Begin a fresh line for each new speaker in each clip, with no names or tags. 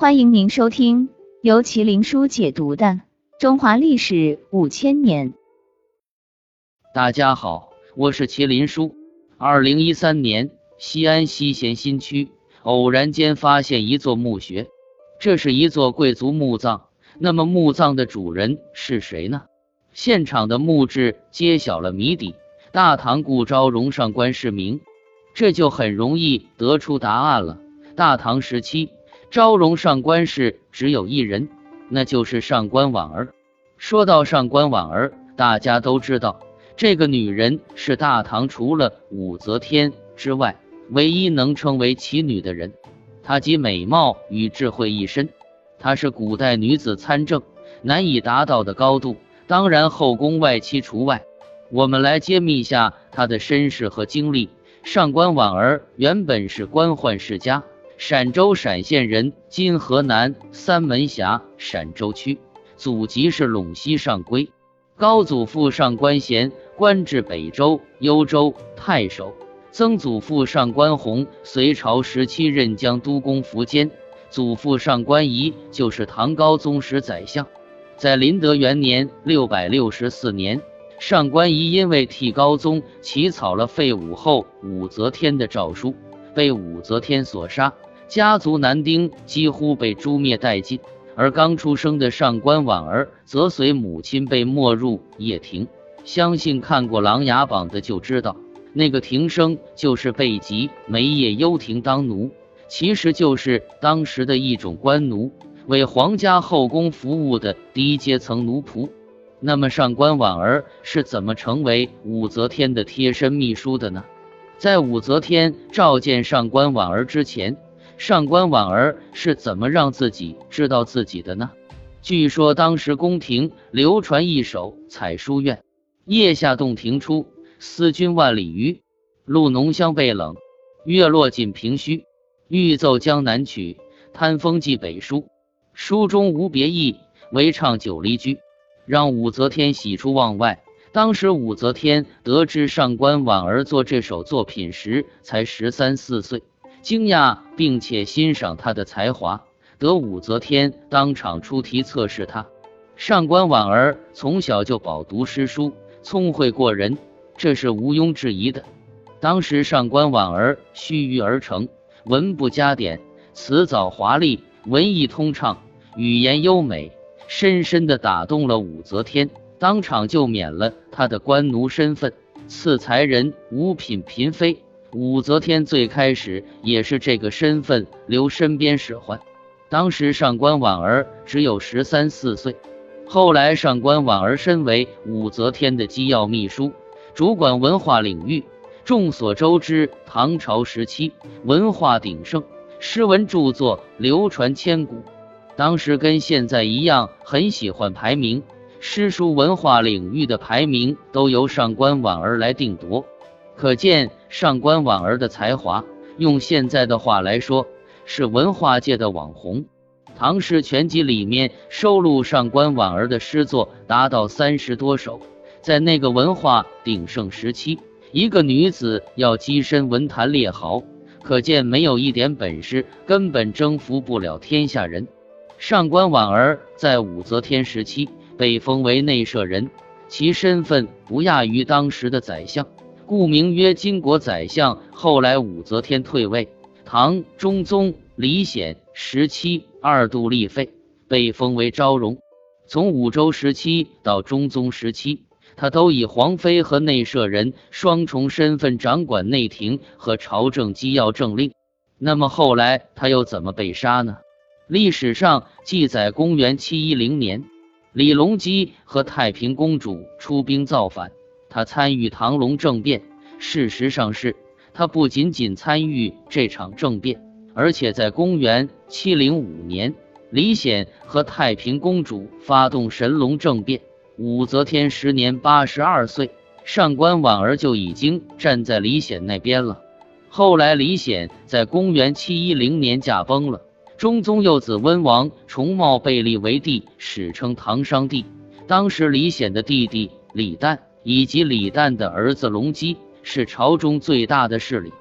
欢迎您收听由麒麟书解读的《中华历史五千年》。
大家好，我是麒麟书。二零一三年，西安西咸新区偶然间发现一座墓穴，这是一座贵族墓葬。那么墓葬的主人是谁呢？现场的墓志揭晓了谜底：大唐故昭容上官氏名。这就很容易得出答案了。大唐时期，昭容上官氏只有一人，那就是上官婉儿。说到上官婉儿，大家都知道，这个女人是大唐除了武则天之外唯一能称为奇女的人。她集美貌与智慧一身，她是古代女子参政难以达到的高度，当然后宫外戚除外。我们来揭秘一下她的身世和经历。上官婉儿原本是官宦世家，陕州陕县人，今河南三门峡陕州区，祖籍是陇西上归。高祖父上官贤官至北周、幽州太守，曾祖父上官弘隋朝时期任江都公苻坚，祖父上官仪就是唐高宗时宰相。在麟德元年（六百六十四年）。上官仪因为替高宗起草了废武后武则天的诏书，被武则天所杀，家族男丁几乎被诛灭殆尽。而刚出生的上官婉儿则随母亲被没入掖庭。相信看过《琅琊榜》的就知道，那个庭生就是被及梅叶幽庭当奴，其实就是当时的一种官奴，为皇家后宫服务的低阶层奴仆。那么上官婉儿是怎么成为武则天的贴身秘书的呢？在武则天召见上官婉儿之前，上官婉儿是怎么让自己知道自己的呢？据说当时宫廷流传一首采书怨：夜下洞庭初，思君万里余。露浓香被冷，月落尽凭虚。欲奏江南曲，贪风寄北书。书中无别意，唯唱九黎居。让武则天喜出望外。当时武则天得知上官婉儿做这首作品时才十三四岁，惊讶并且欣赏他的才华，得武则天当场出题测试他。上官婉儿从小就饱读诗书，聪慧过人，这是毋庸置疑的。当时上官婉儿须臾而成，文不加点，词藻华丽，文艺通畅，语言优美。深深地打动了武则天，当场就免了她的官奴身份，赐才人五品嫔妃。武则天最开始也是这个身份留身边使唤。当时上官婉儿只有十三四岁，后来上官婉儿身为武则天的机要秘书，主管文化领域。众所周知，唐朝时期文化鼎盛，诗文著作流传千古。当时跟现在一样，很喜欢排名，诗书文化领域的排名都由上官婉儿来定夺，可见上官婉儿的才华。用现在的话来说，是文化界的网红。《唐诗全集》里面收录上官婉儿的诗作达到三十多首，在那个文化鼎盛时期，一个女子要跻身文坛列豪，可见没有一点本事，根本征服不了天下人。上官婉儿在武则天时期被封为内舍人，其身份不亚于当时的宰相，故名曰金国宰相。后来武则天退位，唐中宗李显时期二度立废，被封为昭容。从武周时期到中宗时期，他都以皇妃和内舍人双重身份掌管内廷和朝政机要政令。那么后来他又怎么被杀呢？历史上记载，公元七一零年，李隆基和太平公主出兵造反，他参与唐隆政变。事实上是，他不仅仅参与这场政变，而且在公元七零五年，李显和太平公主发动神龙政变。武则天时年八十二岁，上官婉儿就已经站在李显那边了。后来，李显在公元七一零年驾崩了。中宗幼子温王重茂被立为帝，史称唐商帝。当时李显的弟弟李旦以及李旦的儿子隆基是朝中最大的势力。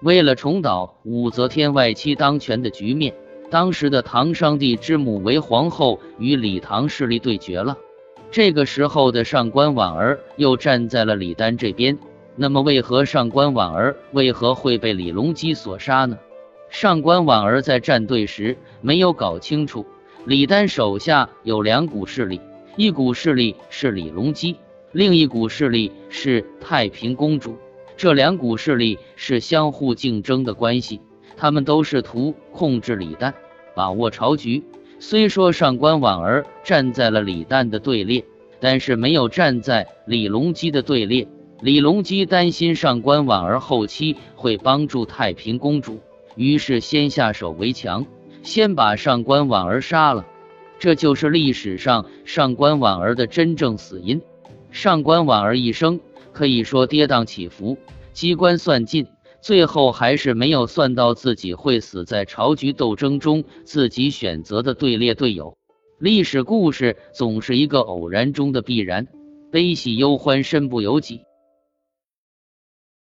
为了重蹈武则天外戚当权的局面，当时的唐商帝之母为皇后，与李唐势力对决了。这个时候的上官婉儿又站在了李丹这边。那么，为何上官婉儿为何会被李隆基所杀呢？上官婉儿在站队时没有搞清楚，李丹手下有两股势力，一股势力是李隆基，另一股势力是太平公主。这两股势力是相互竞争的关系。他们都试图控制李旦，把握朝局。虽说上官婉儿站在了李旦的队列，但是没有站在李隆基的队列。李隆基担心上官婉儿后期会帮助太平公主，于是先下手为强，先把上官婉儿杀了。这就是历史上上官婉儿的真正死因。上官婉儿一生可以说跌宕起伏，机关算尽。最后还是没有算到自己会死在朝局斗争中，自己选择的队列队友。历史故事总是一个偶然中的必然，悲喜忧欢身不由己。